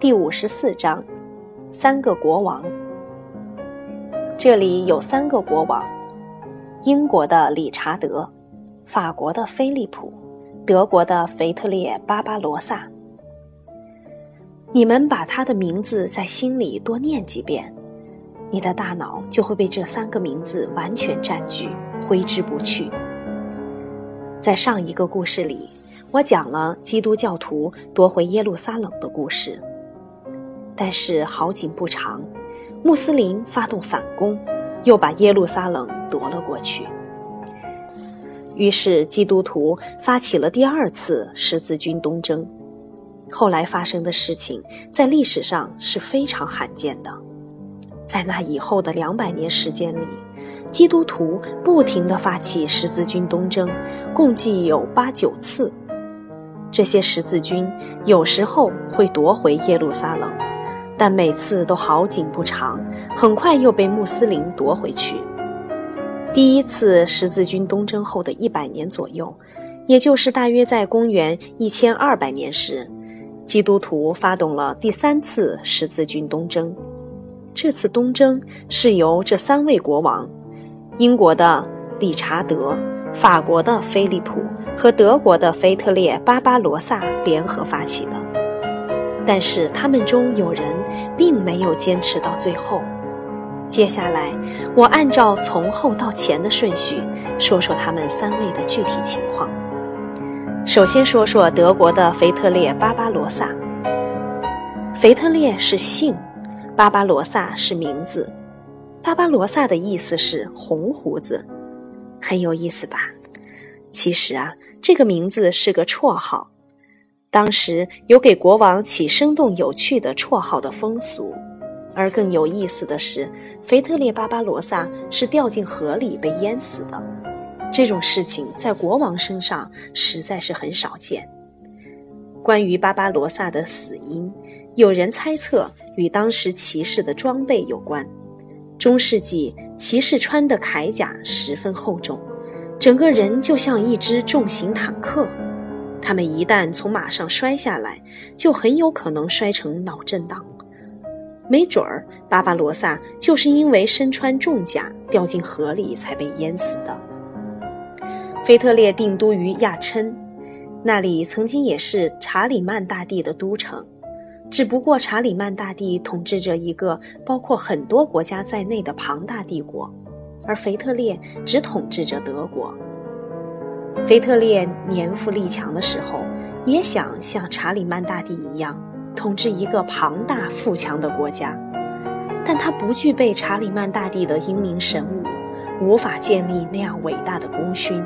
第五十四章，三个国王。这里有三个国王：英国的理查德，法国的菲利普，德国的腓特烈·巴巴罗萨。你们把他的名字在心里多念几遍，你的大脑就会被这三个名字完全占据，挥之不去。在上一个故事里，我讲了基督教徒夺回耶路撒冷的故事。但是好景不长，穆斯林发动反攻，又把耶路撒冷夺了过去。于是基督徒发起了第二次十字军东征。后来发生的事情在历史上是非常罕见的。在那以后的两百年时间里，基督徒不停地发起十字军东征，共计有八九次。这些十字军有时候会夺回耶路撒冷。但每次都好景不长，很快又被穆斯林夺回去。第一次十字军东征后的一百年左右，也就是大约在公元一千二百年时，基督徒发动了第三次十字军东征。这次东征是由这三位国王——英国的理查德、法国的菲利普和德国的腓特烈·巴巴罗萨联合发起的。但是他们中有人并没有坚持到最后。接下来，我按照从后到前的顺序说说他们三位的具体情况。首先说说德国的腓特烈·巴巴罗萨。腓特烈是姓，巴巴罗萨是名字。巴巴罗萨的意思是红胡子，很有意思吧？其实啊，这个名字是个绰号。当时有给国王起生动有趣的绰号的风俗，而更有意思的是，腓特烈巴巴罗萨是掉进河里被淹死的。这种事情在国王身上实在是很少见。关于巴巴罗萨的死因，有人猜测与当时骑士的装备有关。中世纪骑士穿的铠甲十分厚重，整个人就像一只重型坦克。他们一旦从马上摔下来，就很有可能摔成脑震荡。没准儿，巴巴罗萨就是因为身穿重甲掉进河里才被淹死的。腓特烈定都于亚琛，那里曾经也是查理曼大帝的都城，只不过查理曼大帝统治着一个包括很多国家在内的庞大帝国，而腓特烈只统治着德国。腓特烈年富力强的时候，也想像查理曼大帝一样统治一个庞大富强的国家，但他不具备查理曼大帝的英明神武，无法建立那样伟大的功勋。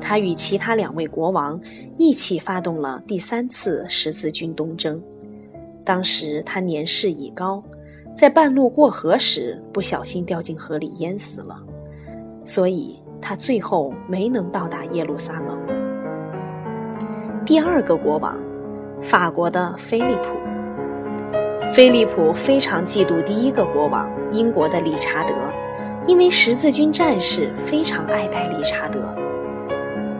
他与其他两位国王一起发动了第三次十字军东征。当时他年事已高，在半路过河时不小心掉进河里淹死了，所以。他最后没能到达耶路撒冷。第二个国王，法国的菲利普。菲利普非常嫉妒第一个国王英国的理查德，因为十字军战士非常爱戴理查德。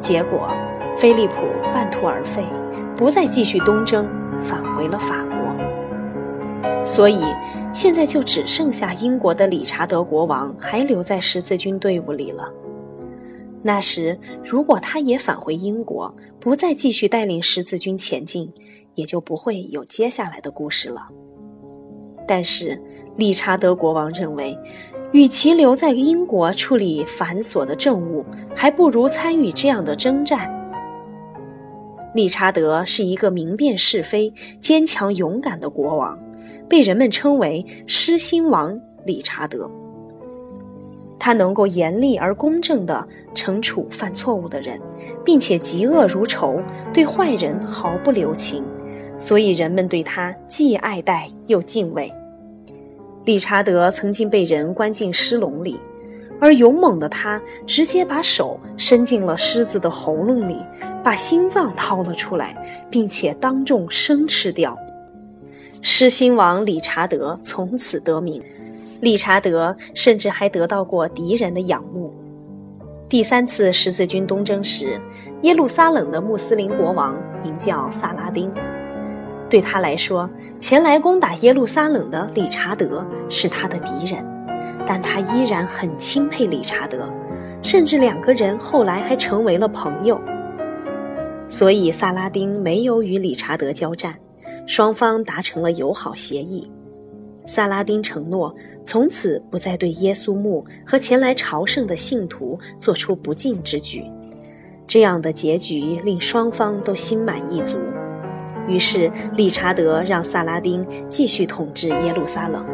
结果，菲利普半途而废，不再继续东征，返回了法国。所以，现在就只剩下英国的理查德国王还留在十字军队伍里了。那时，如果他也返回英国，不再继续带领十字军前进，也就不会有接下来的故事了。但是，理查德国王认为，与其留在英国处理繁琐的政务，还不如参与这样的征战。理查德是一个明辨是非、坚强勇敢的国王，被人们称为“狮心王”理查德。他能够严厉而公正地惩处犯错误的人，并且嫉恶如仇，对坏人毫不留情，所以人们对他既爱戴又敬畏。理查德曾经被人关进狮笼里，而勇猛的他直接把手伸进了狮子的喉咙里，把心脏掏了出来，并且当众生吃掉。狮心王理查德从此得名。理查德甚至还得到过敌人的仰慕。第三次十字军东征时，耶路撒冷的穆斯林国王名叫萨拉丁。对他来说，前来攻打耶路撒冷的理查德是他的敌人，但他依然很钦佩理查德，甚至两个人后来还成为了朋友。所以，萨拉丁没有与理查德交战，双方达成了友好协议。萨拉丁承诺从此不再对耶稣墓和前来朝圣的信徒做出不敬之举。这样的结局令双方都心满意足。于是，理查德让萨拉丁继续统治耶路撒冷，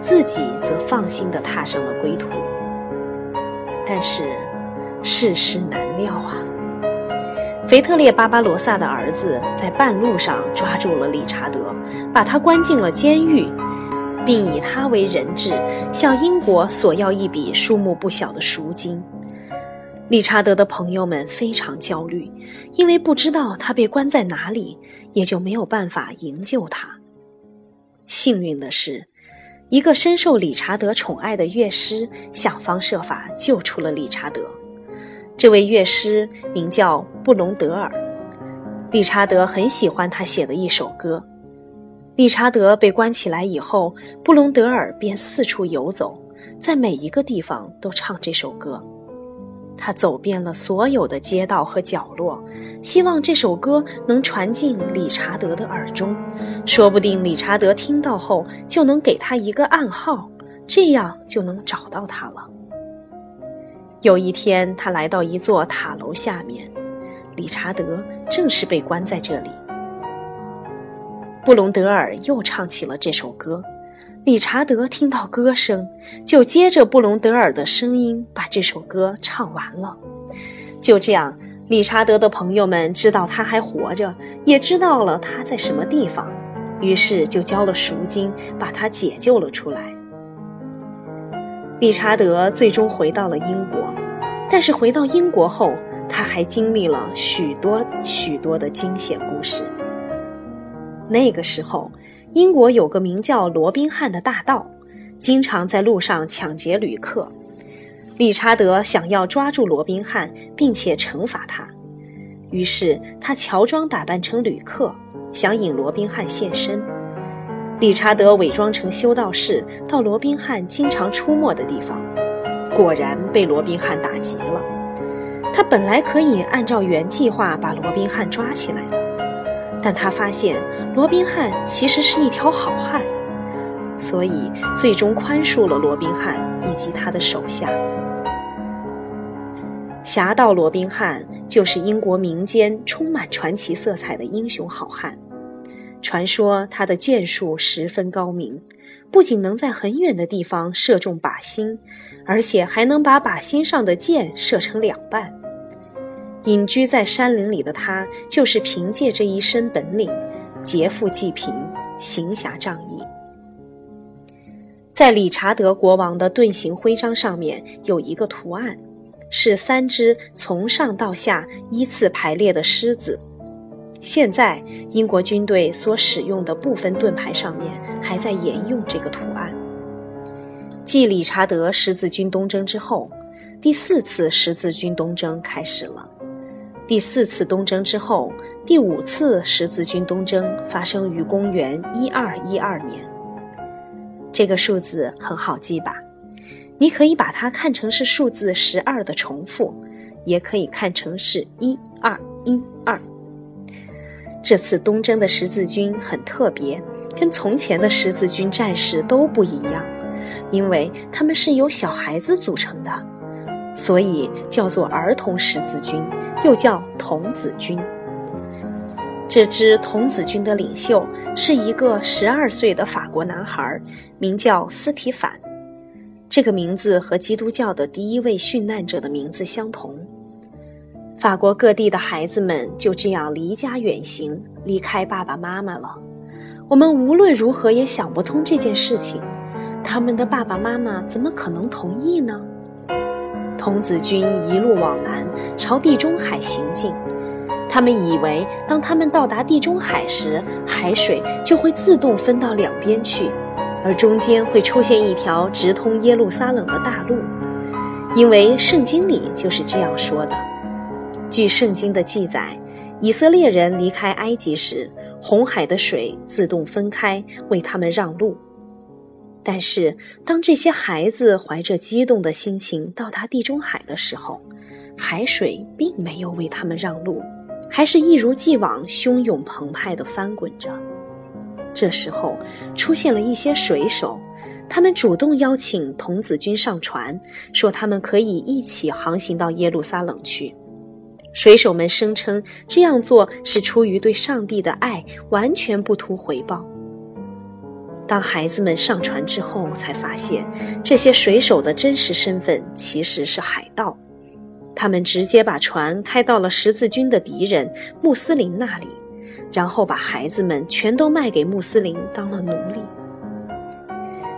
自己则放心地踏上了归途。但是，世事难料啊！腓特烈巴巴罗萨的儿子在半路上抓住了理查德，把他关进了监狱，并以他为人质，向英国索要一笔数目不小的赎金。理查德的朋友们非常焦虑，因为不知道他被关在哪里，也就没有办法营救他。幸运的是，一个深受理查德宠爱的乐师想方设法救出了理查德。这位乐师名叫布隆德尔，理查德很喜欢他写的一首歌。理查德被关起来以后，布隆德尔便四处游走，在每一个地方都唱这首歌。他走遍了所有的街道和角落，希望这首歌能传进理查德的耳中，说不定理查德听到后就能给他一个暗号，这样就能找到他了。有一天，他来到一座塔楼下面，理查德正是被关在这里。布隆德尔又唱起了这首歌。理查德听到歌声，就接着布隆德尔的声音把这首歌唱完了。就这样，理查德的朋友们知道他还活着，也知道了他在什么地方，于是就交了赎金，把他解救了出来。理查德最终回到了英国，但是回到英国后，他还经历了许多许多的惊险故事。那个时候。英国有个名叫罗宾汉的大盗，经常在路上抢劫旅客。理查德想要抓住罗宾汉，并且惩罚他，于是他乔装打扮成旅客，想引罗宾汉现身。理查德伪装成修道士，到罗宾汉经常出没的地方，果然被罗宾汉打劫了。他本来可以按照原计划把罗宾汉抓起来的。但他发现罗宾汉其实是一条好汉，所以最终宽恕了罗宾汉以及他的手下。侠盗罗宾汉就是英国民间充满传奇色彩的英雄好汉。传说他的剑术十分高明，不仅能在很远的地方射中靶心，而且还能把靶心上的箭射成两半。隐居在山林里的他，就是凭借这一身本领，劫富济贫，行侠仗义。在理查德国王的盾形徽章上面有一个图案，是三只从上到下依次排列的狮子。现在英国军队所使用的部分盾牌上面还在沿用这个图案。继理查德十字军东征之后，第四次十字军东征开始了。第四次东征之后，第五次十字军东征发生于公元一二一二年。这个数字很好记吧？你可以把它看成是数字十二的重复，也可以看成是一二一二。这次东征的十字军很特别，跟从前的十字军战士都不一样，因为他们是由小孩子组成的，所以叫做儿童十字军。又叫童子军。这支童子军的领袖是一个十二岁的法国男孩，名叫斯提凡。这个名字和基督教的第一位殉难者的名字相同。法国各地的孩子们就这样离家远行，离开爸爸妈妈了。我们无论如何也想不通这件事情，他们的爸爸妈妈怎么可能同意呢？童子军一路往南，朝地中海行进。他们以为，当他们到达地中海时，海水就会自动分到两边去，而中间会出现一条直通耶路撒冷的大路，因为圣经里就是这样说的。据圣经的记载，以色列人离开埃及时，红海的水自动分开，为他们让路。但是，当这些孩子怀着激动的心情到达地中海的时候，海水并没有为他们让路，还是一如既往汹涌澎湃地翻滚着。这时候，出现了一些水手，他们主动邀请童子军上船，说他们可以一起航行到耶路撒冷去。水手们声称这样做是出于对上帝的爱，完全不图回报。当孩子们上船之后，才发现这些水手的真实身份其实是海盗。他们直接把船开到了十字军的敌人穆斯林那里，然后把孩子们全都卖给穆斯林当了奴隶。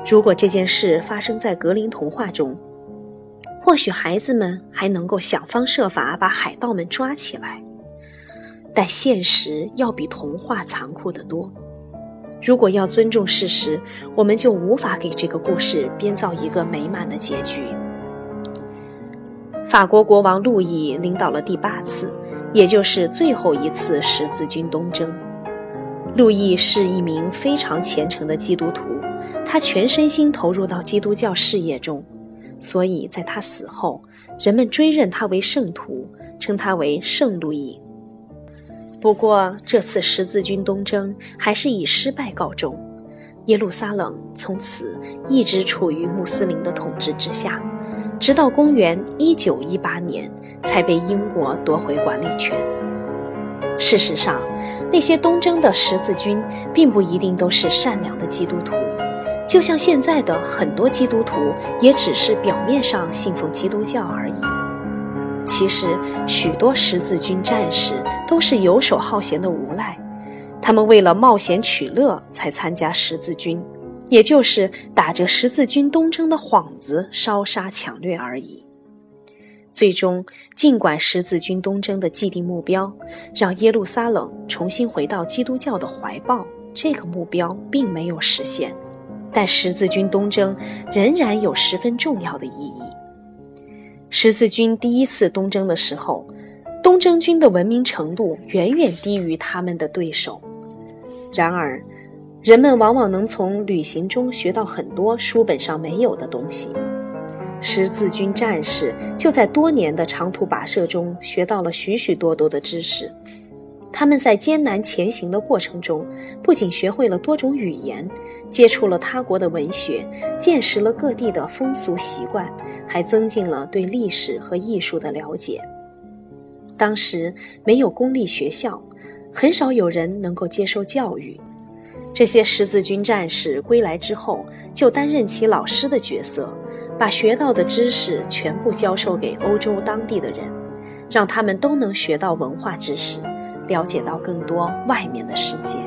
如果这件事发生在格林童话中，或许孩子们还能够想方设法把海盗们抓起来，但现实要比童话残酷得多。如果要尊重事实，我们就无法给这个故事编造一个美满的结局。法国国王路易领导了第八次，也就是最后一次十字军东征。路易是一名非常虔诚的基督徒，他全身心投入到基督教事业中，所以在他死后，人们追认他为圣徒，称他为圣路易。不过，这次十字军东征还是以失败告终，耶路撒冷从此一直处于穆斯林的统治之下，直到公元一九一八年才被英国夺回管理权。事实上，那些东征的十字军并不一定都是善良的基督徒，就像现在的很多基督徒也只是表面上信奉基督教而已。其实，许多十字军战士都是游手好闲的无赖，他们为了冒险取乐才参加十字军，也就是打着十字军东征的幌子烧杀抢掠而已。最终，尽管十字军东征的既定目标让耶路撒冷重新回到基督教的怀抱，这个目标并没有实现，但十字军东征仍然有十分重要的意义。十字军第一次东征的时候，东征军的文明程度远远低于他们的对手。然而，人们往往能从旅行中学到很多书本上没有的东西。十字军战士就在多年的长途跋涉中学到了许许多多的知识。他们在艰难前行的过程中，不仅学会了多种语言，接触了他国的文学，见识了各地的风俗习惯。还增进了对历史和艺术的了解。当时没有公立学校，很少有人能够接受教育。这些十字军战士归来之后，就担任起老师的角色，把学到的知识全部教授给欧洲当地的人，让他们都能学到文化知识，了解到更多外面的世界。